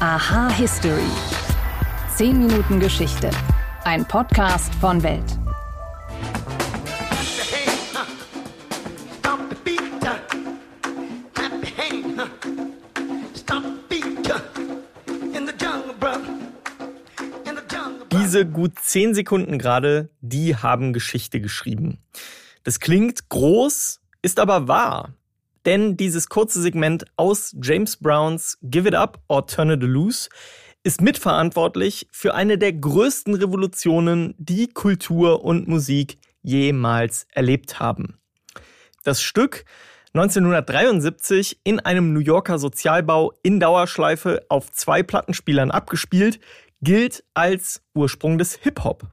Aha History. 10 Minuten Geschichte. Ein Podcast von Welt. Diese gut 10 Sekunden gerade, die haben Geschichte geschrieben. Das klingt groß, ist aber wahr. Denn dieses kurze Segment aus James Browns Give It Up or Turn It Loose ist mitverantwortlich für eine der größten Revolutionen, die Kultur und Musik jemals erlebt haben. Das Stück 1973 in einem New Yorker Sozialbau in Dauerschleife auf zwei Plattenspielern abgespielt, gilt als Ursprung des Hip-Hop.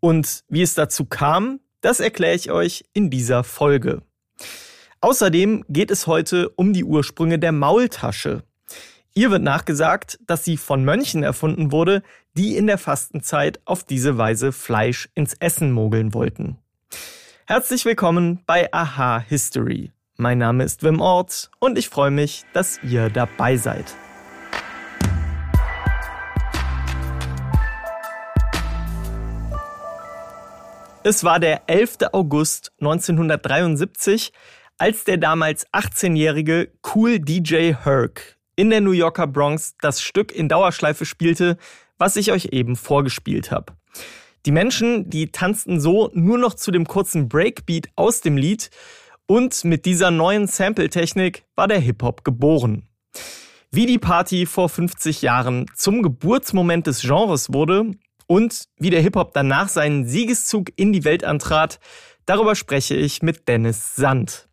Und wie es dazu kam, das erkläre ich euch in dieser Folge. Außerdem geht es heute um die Ursprünge der Maultasche. Ihr wird nachgesagt, dass sie von Mönchen erfunden wurde, die in der Fastenzeit auf diese Weise Fleisch ins Essen mogeln wollten. Herzlich willkommen bei Aha History. Mein Name ist Wim Ort und ich freue mich, dass ihr dabei seid. Es war der 11. August 1973, als der damals 18-jährige Cool DJ Herc in der New Yorker Bronx das Stück in Dauerschleife spielte, was ich euch eben vorgespielt habe. Die Menschen, die tanzten so nur noch zu dem kurzen Breakbeat aus dem Lied und mit dieser neuen Sample-Technik war der Hip-Hop geboren. Wie die Party vor 50 Jahren zum Geburtsmoment des Genres wurde und wie der Hip-Hop danach seinen Siegeszug in die Welt antrat, darüber spreche ich mit Dennis Sand.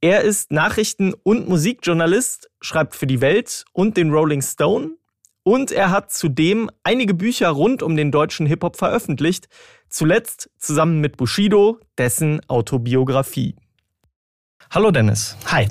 Er ist Nachrichten- und Musikjournalist, schreibt für die Welt und den Rolling Stone und er hat zudem einige Bücher rund um den deutschen Hip-Hop veröffentlicht, zuletzt zusammen mit Bushido, dessen Autobiografie. Hallo Dennis. Hi.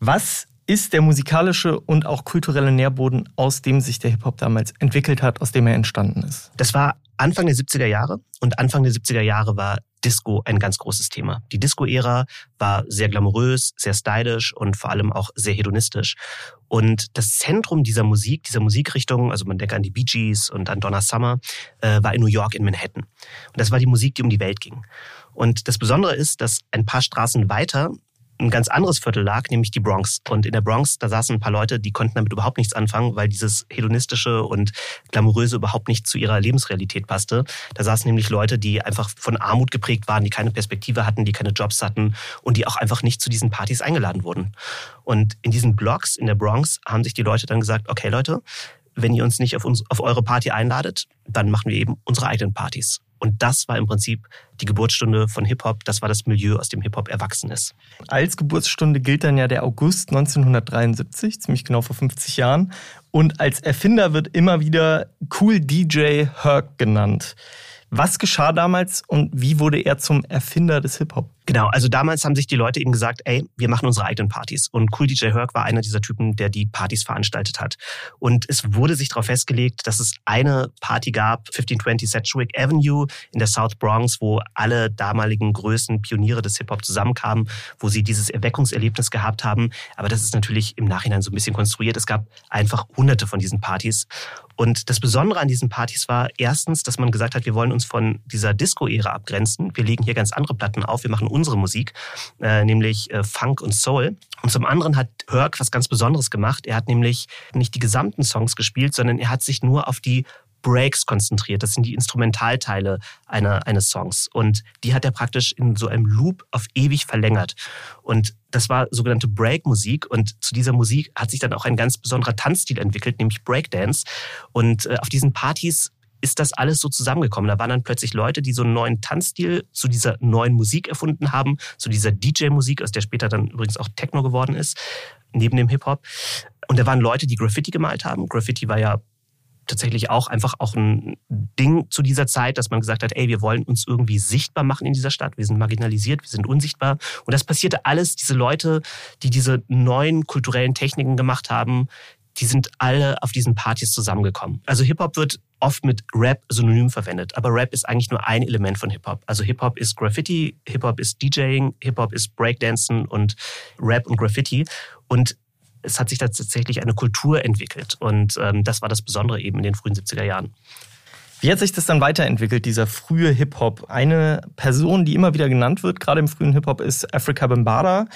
Was ist der musikalische und auch kulturelle Nährboden, aus dem sich der Hip-Hop damals entwickelt hat, aus dem er entstanden ist? Das war Anfang der 70er Jahre und Anfang der 70er Jahre war Disco ein ganz großes Thema. Die Disco-Ära war sehr glamourös, sehr stylisch und vor allem auch sehr hedonistisch. Und das Zentrum dieser Musik, dieser Musikrichtung, also man denkt an die Bee Gees und an Donna Summer, äh, war in New York, in Manhattan. Und das war die Musik, die um die Welt ging. Und das Besondere ist, dass ein paar Straßen weiter ein ganz anderes Viertel lag, nämlich die Bronx. Und in der Bronx, da saßen ein paar Leute, die konnten damit überhaupt nichts anfangen, weil dieses hedonistische und glamouröse überhaupt nicht zu ihrer Lebensrealität passte. Da saßen nämlich Leute, die einfach von Armut geprägt waren, die keine Perspektive hatten, die keine Jobs hatten und die auch einfach nicht zu diesen Partys eingeladen wurden. Und in diesen Blocks in der Bronx haben sich die Leute dann gesagt, okay Leute, wenn ihr uns nicht auf, uns, auf eure Party einladet, dann machen wir eben unsere eigenen Partys. Und das war im Prinzip die Geburtsstunde von Hip-Hop. Das war das Milieu, aus dem Hip-Hop erwachsen ist. Als Geburtsstunde gilt dann ja der August 1973, ziemlich genau vor 50 Jahren. Und als Erfinder wird immer wieder Cool DJ Herc genannt. Was geschah damals und wie wurde er zum Erfinder des Hip-Hop? Genau, also damals haben sich die Leute eben gesagt, ey, wir machen unsere eigenen Partys. Und Cool DJ Herc war einer dieser Typen, der die Partys veranstaltet hat. Und es wurde sich darauf festgelegt, dass es eine Party gab, 1520 Sedgwick Avenue in der South Bronx, wo alle damaligen größten Pioniere des Hip-Hop zusammenkamen, wo sie dieses Erweckungserlebnis gehabt haben. Aber das ist natürlich im Nachhinein so ein bisschen konstruiert. Es gab einfach hunderte von diesen Partys. Und das Besondere an diesen Partys war erstens, dass man gesagt hat, wir wollen uns von dieser Disco-Ära abgrenzen. Wir legen hier ganz andere Platten auf. Wir machen unsere Musik, äh, nämlich äh, Funk und Soul. Und zum anderen hat Herc was ganz Besonderes gemacht. Er hat nämlich nicht die gesamten Songs gespielt, sondern er hat sich nur auf die Breaks konzentriert. Das sind die Instrumentalteile einer, eines Songs. Und die hat er praktisch in so einem Loop auf ewig verlängert. Und das war sogenannte Break-Musik. Und zu dieser Musik hat sich dann auch ein ganz besonderer Tanzstil entwickelt, nämlich Breakdance. Und äh, auf diesen Partys ist das alles so zusammengekommen. Da waren dann plötzlich Leute, die so einen neuen Tanzstil zu dieser neuen Musik erfunden haben, zu dieser DJ-Musik, aus der später dann übrigens auch Techno geworden ist, neben dem Hip-Hop. Und da waren Leute, die Graffiti gemalt haben. Graffiti war ja tatsächlich auch einfach auch ein Ding zu dieser Zeit, dass man gesagt hat, ey, wir wollen uns irgendwie sichtbar machen in dieser Stadt. Wir sind marginalisiert, wir sind unsichtbar. Und das passierte alles. Diese Leute, die diese neuen kulturellen Techniken gemacht haben, die sind alle auf diesen Partys zusammengekommen. Also Hip-Hop wird oft mit Rap synonym verwendet, aber Rap ist eigentlich nur ein Element von Hip-Hop. Also Hip-Hop ist Graffiti, Hip-Hop ist DJing, Hip-Hop ist Breakdancen und Rap und Graffiti. Und es hat sich tatsächlich eine Kultur entwickelt. Und ähm, das war das Besondere eben in den frühen 70er Jahren. Wie hat sich das dann weiterentwickelt, dieser frühe Hip-Hop? Eine Person, die immer wieder genannt wird, gerade im frühen Hip-Hop, ist Africa Bambaataa.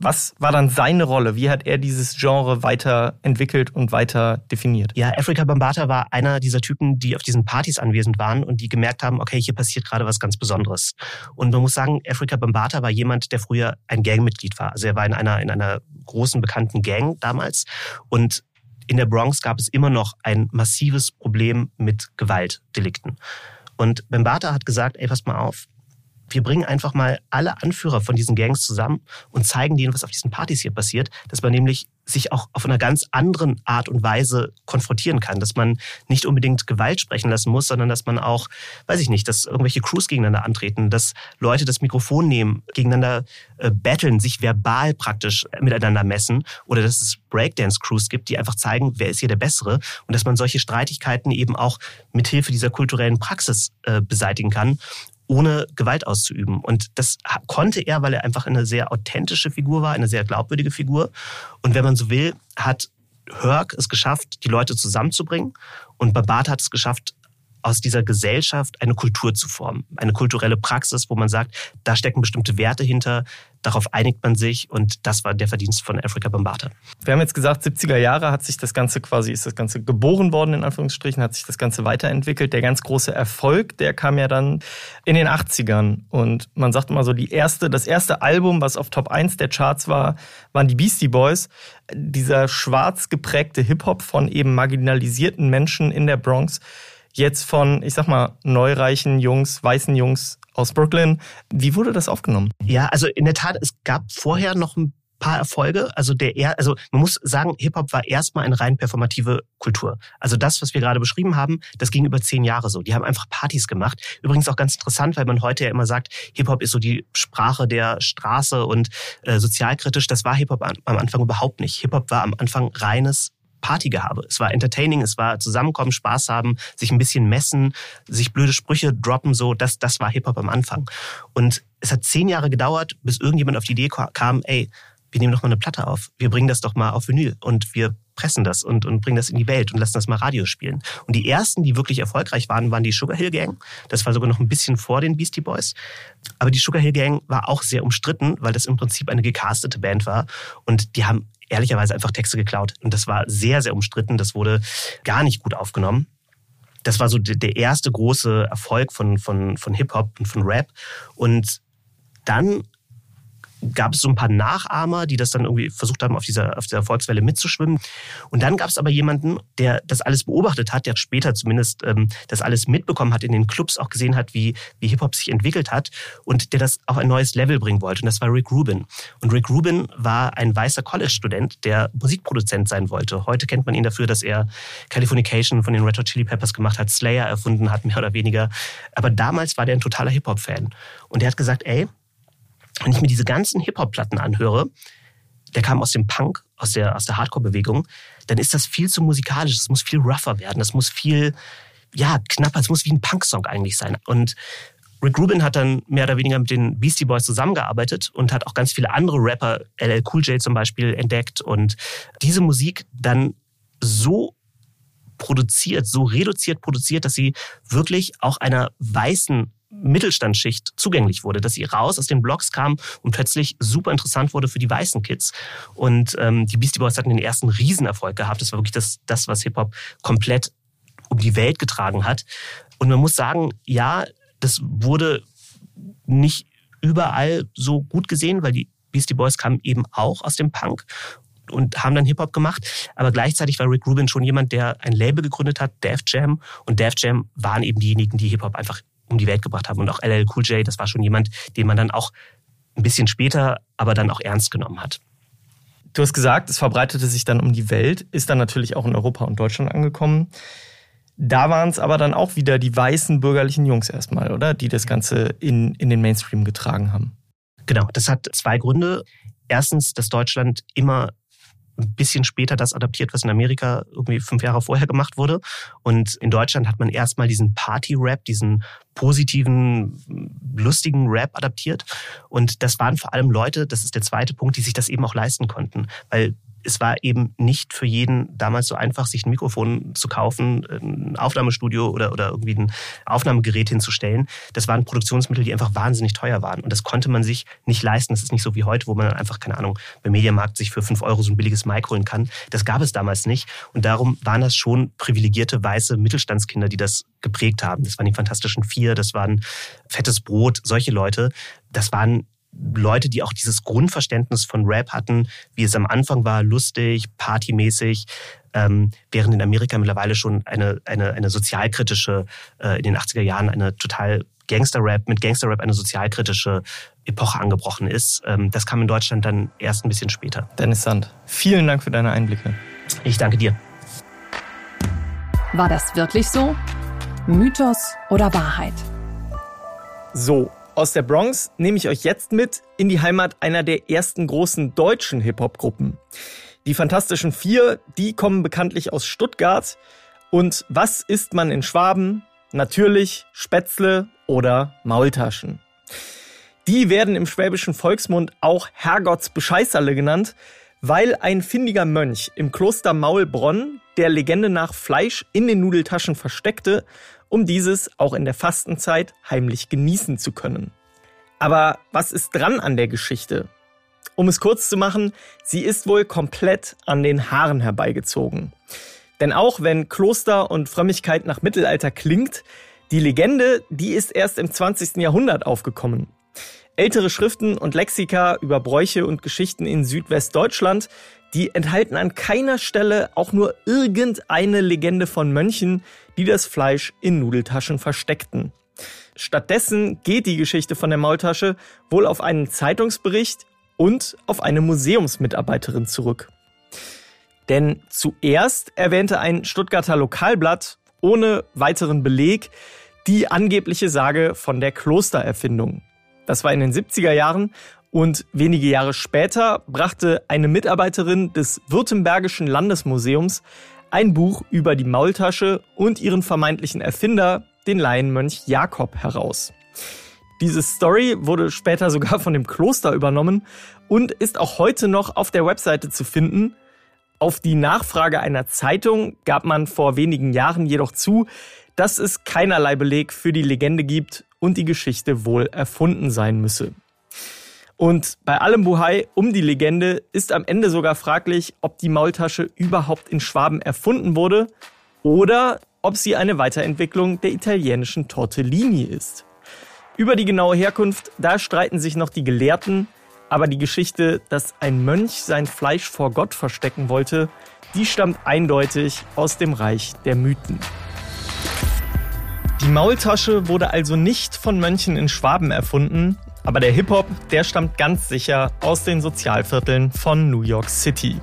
Was war dann seine Rolle? Wie hat er dieses Genre weiterentwickelt und weiter definiert? Ja, Africa Bambaataa war einer dieser Typen, die auf diesen Partys anwesend waren und die gemerkt haben, okay, hier passiert gerade was ganz Besonderes. Und man muss sagen, Africa Bambaataa war jemand, der früher ein Gangmitglied war. Also er war in einer, in einer großen bekannten Gang damals und in der Bronx gab es immer noch ein massives Problem mit Gewaltdelikten. Und Bembata hat gesagt, ey, passt mal auf, wir bringen einfach mal alle Anführer von diesen Gangs zusammen und zeigen denen, was auf diesen Partys hier passiert, dass man nämlich sich auch auf einer ganz anderen Art und Weise konfrontieren kann, dass man nicht unbedingt Gewalt sprechen lassen muss, sondern dass man auch, weiß ich nicht, dass irgendwelche Crews gegeneinander antreten, dass Leute das Mikrofon nehmen, gegeneinander äh, battlen, sich verbal praktisch miteinander messen oder dass es Breakdance-Crews gibt, die einfach zeigen, wer ist hier der Bessere und dass man solche Streitigkeiten eben auch mithilfe dieser kulturellen Praxis äh, beseitigen kann ohne Gewalt auszuüben. Und das konnte er, weil er einfach eine sehr authentische Figur war, eine sehr glaubwürdige Figur. Und wenn man so will, hat Herc es geschafft, die Leute zusammenzubringen. Und Babat hat es geschafft, aus dieser Gesellschaft eine Kultur zu formen. Eine kulturelle Praxis, wo man sagt, da stecken bestimmte Werte hinter, darauf einigt man sich und das war der Verdienst von Africa Bombata. Wir haben jetzt gesagt, 70er Jahre hat sich das Ganze quasi, ist das Ganze geboren worden, in Anführungsstrichen, hat sich das Ganze weiterentwickelt. Der ganz große Erfolg, der kam ja dann in den 80ern und man sagt immer so, die erste, das erste Album, was auf Top 1 der Charts war, waren die Beastie Boys. Dieser schwarz geprägte Hip-Hop von eben marginalisierten Menschen in der Bronx jetzt von, ich sag mal, neureichen Jungs, weißen Jungs aus Brooklyn. Wie wurde das aufgenommen? Ja, also in der Tat, es gab vorher noch ein paar Erfolge. Also der er, also man muss sagen, Hip-Hop war erstmal eine rein performative Kultur. Also das, was wir gerade beschrieben haben, das ging über zehn Jahre so. Die haben einfach Partys gemacht. Übrigens auch ganz interessant, weil man heute ja immer sagt, Hip-Hop ist so die Sprache der Straße und äh, sozialkritisch. Das war Hip-Hop am Anfang überhaupt nicht. Hip-Hop war am Anfang reines Partygehabe. Es war entertaining, es war zusammenkommen, Spaß haben, sich ein bisschen messen, sich blöde Sprüche droppen, so, das, das war Hip-Hop am Anfang. Und es hat zehn Jahre gedauert, bis irgendjemand auf die Idee kam, ey, wir nehmen doch mal eine Platte auf. Wir bringen das doch mal auf Vinyl und wir pressen das und, und bringen das in die Welt und lassen das mal Radio spielen. Und die ersten, die wirklich erfolgreich waren, waren die Sugar Hill Gang. Das war sogar noch ein bisschen vor den Beastie Boys. Aber die Sugar Hill Gang war auch sehr umstritten, weil das im Prinzip eine gecastete Band war. Und die haben ehrlicherweise einfach Texte geklaut. Und das war sehr, sehr umstritten. Das wurde gar nicht gut aufgenommen. Das war so der erste große Erfolg von, von, von Hip-Hop und von Rap. Und dann gab es so ein paar Nachahmer, die das dann irgendwie versucht haben, auf dieser, auf dieser Erfolgswelle mitzuschwimmen. Und dann gab es aber jemanden, der das alles beobachtet hat, der später zumindest ähm, das alles mitbekommen hat, in den Clubs auch gesehen hat, wie, wie Hip-Hop sich entwickelt hat und der das auf ein neues Level bringen wollte. Und das war Rick Rubin. Und Rick Rubin war ein weißer College-Student, der Musikproduzent sein wollte. Heute kennt man ihn dafür, dass er Californication von den Red Hot Chili Peppers gemacht hat, Slayer erfunden hat, mehr oder weniger. Aber damals war der ein totaler Hip-Hop-Fan. Und der hat gesagt, ey, wenn ich mir diese ganzen Hip-Hop-Platten anhöre, der kam aus dem Punk, aus der, aus der Hardcore-Bewegung, dann ist das viel zu musikalisch. Es muss viel rougher werden. Es muss viel, ja, knapper. Es muss wie ein Punk-Song eigentlich sein. Und Rick Rubin hat dann mehr oder weniger mit den Beastie Boys zusammengearbeitet und hat auch ganz viele andere Rapper, LL Cool J zum Beispiel, entdeckt und diese Musik dann so produziert, so reduziert produziert, dass sie wirklich auch einer weißen Mittelstandsschicht zugänglich wurde, dass sie raus aus den Blogs kam und plötzlich super interessant wurde für die weißen Kids. Und ähm, die Beastie Boys hatten den ersten Riesenerfolg gehabt. Das war wirklich das, das was Hip-Hop komplett um die Welt getragen hat. Und man muss sagen, ja, das wurde nicht überall so gut gesehen, weil die Beastie Boys kamen eben auch aus dem Punk und haben dann Hip-Hop gemacht. Aber gleichzeitig war Rick Rubin schon jemand, der ein Label gegründet hat, Def Jam. Und Def Jam waren eben diejenigen, die Hip-Hop einfach um die Welt gebracht haben. Und auch LL Cool J, das war schon jemand, den man dann auch ein bisschen später, aber dann auch ernst genommen hat. Du hast gesagt, es verbreitete sich dann um die Welt, ist dann natürlich auch in Europa und Deutschland angekommen. Da waren es aber dann auch wieder die weißen bürgerlichen Jungs erstmal, oder? Die das Ganze in, in den Mainstream getragen haben. Genau, das hat zwei Gründe. Erstens, dass Deutschland immer ein bisschen später das adaptiert, was in Amerika irgendwie fünf Jahre vorher gemacht wurde. Und in Deutschland hat man erstmal diesen Party-Rap, diesen positiven, lustigen Rap adaptiert. Und das waren vor allem Leute, das ist der zweite Punkt, die sich das eben auch leisten konnten. Weil es war eben nicht für jeden damals so einfach, sich ein Mikrofon zu kaufen, ein Aufnahmestudio oder, oder irgendwie ein Aufnahmegerät hinzustellen. Das waren Produktionsmittel, die einfach wahnsinnig teuer waren. Und das konnte man sich nicht leisten. Das ist nicht so wie heute, wo man einfach, keine Ahnung, beim Mediamarkt sich für fünf Euro so ein billiges Mic holen kann. Das gab es damals nicht. Und darum waren das schon privilegierte weiße Mittelstandskinder, die das geprägt haben. Das waren die Fantastischen Vier, das waren Fettes Brot, solche Leute. Das waren Leute, die auch dieses Grundverständnis von Rap hatten, wie es am Anfang war, lustig, partymäßig, ähm, während in Amerika mittlerweile schon eine, eine, eine sozialkritische, äh, in den 80er Jahren eine total Gangster-Rap, mit Gangster-Rap eine sozialkritische Epoche angebrochen ist. Ähm, das kam in Deutschland dann erst ein bisschen später. Dennis Sand, vielen Dank für deine Einblicke. Ich danke dir. War das wirklich so? Mythos oder Wahrheit? So, aus der Bronx nehme ich euch jetzt mit in die Heimat einer der ersten großen deutschen Hip-Hop-Gruppen. Die Fantastischen Vier, die kommen bekanntlich aus Stuttgart. Und was isst man in Schwaben? Natürlich Spätzle oder Maultaschen. Die werden im schwäbischen Volksmund auch Herrgottsbescheißerle genannt, weil ein findiger Mönch im Kloster Maulbronn der Legende nach Fleisch in den Nudeltaschen versteckte um dieses auch in der Fastenzeit heimlich genießen zu können. Aber was ist dran an der Geschichte? Um es kurz zu machen, sie ist wohl komplett an den Haaren herbeigezogen. Denn auch wenn Kloster und Frömmigkeit nach Mittelalter klingt, die Legende, die ist erst im 20. Jahrhundert aufgekommen. Ältere Schriften und Lexika über Bräuche und Geschichten in Südwestdeutschland, die enthalten an keiner Stelle auch nur irgendeine Legende von Mönchen, die das Fleisch in Nudeltaschen versteckten. Stattdessen geht die Geschichte von der Maultasche wohl auf einen Zeitungsbericht und auf eine Museumsmitarbeiterin zurück. Denn zuerst erwähnte ein Stuttgarter Lokalblatt ohne weiteren Beleg die angebliche Sage von der Klostererfindung. Das war in den 70er Jahren und wenige Jahre später brachte eine Mitarbeiterin des Württembergischen Landesmuseums ein Buch über die Maultasche und ihren vermeintlichen Erfinder, den Laienmönch Jakob, heraus. Diese Story wurde später sogar von dem Kloster übernommen und ist auch heute noch auf der Webseite zu finden. Auf die Nachfrage einer Zeitung gab man vor wenigen Jahren jedoch zu, dass es keinerlei Beleg für die Legende gibt und die Geschichte wohl erfunden sein müsse. Und bei allem Buhai um die Legende ist am Ende sogar fraglich, ob die Maultasche überhaupt in Schwaben erfunden wurde oder ob sie eine Weiterentwicklung der italienischen Tortellini ist. Über die genaue Herkunft, da streiten sich noch die Gelehrten, aber die Geschichte, dass ein Mönch sein Fleisch vor Gott verstecken wollte, die stammt eindeutig aus dem Reich der Mythen. Die Maultasche wurde also nicht von Mönchen in Schwaben erfunden, aber der Hip-Hop, der stammt ganz sicher aus den Sozialvierteln von New York City.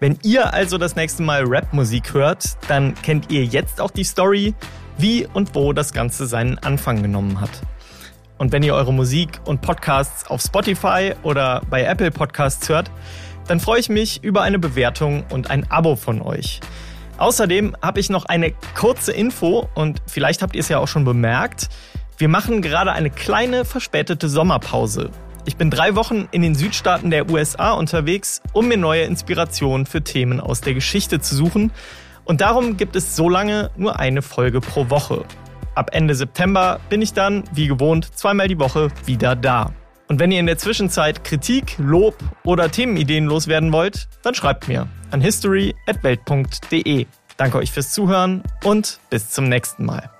Wenn ihr also das nächste Mal Rap-Musik hört, dann kennt ihr jetzt auch die Story, wie und wo das Ganze seinen Anfang genommen hat. Und wenn ihr eure Musik und Podcasts auf Spotify oder bei Apple Podcasts hört, dann freue ich mich über eine Bewertung und ein Abo von euch. Außerdem habe ich noch eine kurze Info und vielleicht habt ihr es ja auch schon bemerkt. Wir machen gerade eine kleine verspätete Sommerpause. Ich bin drei Wochen in den Südstaaten der USA unterwegs, um mir neue Inspirationen für Themen aus der Geschichte zu suchen. Und darum gibt es so lange nur eine Folge pro Woche. Ab Ende September bin ich dann, wie gewohnt, zweimal die Woche wieder da. Und wenn ihr in der Zwischenzeit Kritik, Lob oder Themenideen loswerden wollt, dann schreibt mir an history.welt.de. Danke euch fürs Zuhören und bis zum nächsten Mal.